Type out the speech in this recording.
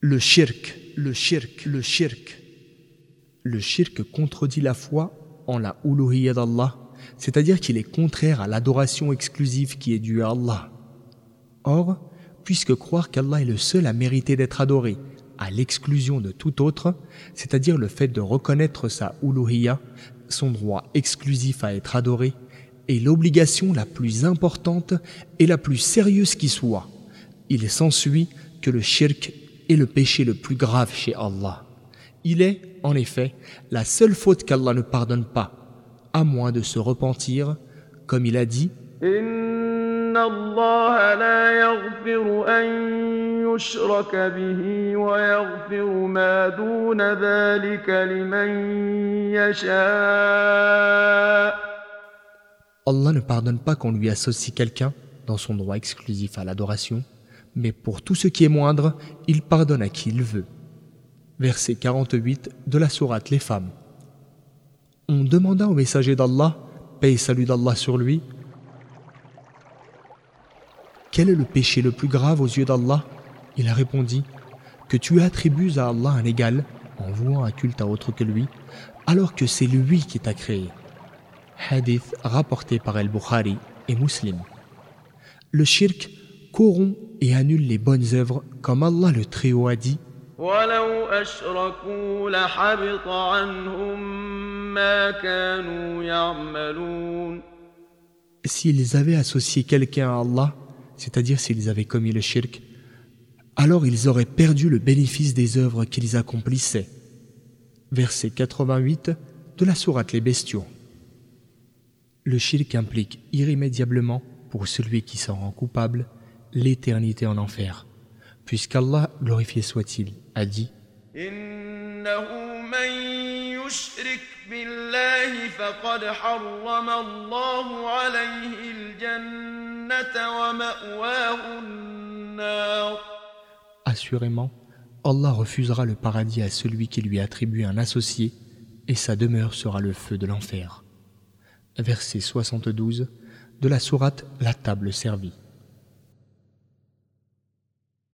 Le shirk, le shirk, le shirk. Le shirk contredit la foi en la uluhiyya d'Allah, c'est-à-dire qu'il est contraire à l'adoration exclusive qui est due à Allah. Or, puisque croire qu'Allah est le seul à mériter d'être adoré, à l'exclusion de tout autre, c'est-à-dire le fait de reconnaître sa uluhiyya, son droit exclusif à être adoré, est l'obligation la plus importante et la plus sérieuse qui soit. Il s'ensuit que le shirk est le péché le plus grave chez Allah. Il est, en effet, la seule faute qu'Allah ne pardonne pas, à moins de se repentir, comme il a dit. Allah ne pardonne pas qu'on lui associe quelqu'un dans son droit exclusif à l'adoration, mais pour tout ce qui est moindre, il pardonne à qui il veut. Verset 48 de la sourate Les femmes. On demanda au messager d'Allah, paix salut d'Allah sur lui, quel est le péché le plus grave aux yeux d'Allah? Il a répondu que tu attribues à Allah un égal en vouant un culte à autre que lui, alors que c'est lui qui t'a créé. Hadith rapporté par El-Bukhari et Muslim. Le shirk corrompt et annule les bonnes œuvres comme Allah le Très-Haut a dit S'ils avaient associé quelqu'un à Allah, c'est-à-dire s'ils avaient commis le shirk, alors ils auraient perdu le bénéfice des œuvres qu'ils accomplissaient. Verset 88 de la sourate Les Bestiaux. Le shirk implique irrémédiablement, pour celui qui s'en rend coupable, l'éternité en enfer, puisqu'Allah, glorifié soit-il, a dit Assurément, Allah refusera le paradis à celui qui lui attribue un associé, et sa demeure sera le feu de l'enfer. Verset 72 de la sourate La table servie.